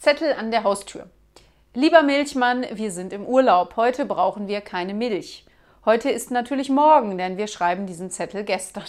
Zettel an der Haustür. Lieber Milchmann, wir sind im Urlaub. Heute brauchen wir keine Milch. Heute ist natürlich morgen, denn wir schreiben diesen Zettel gestern.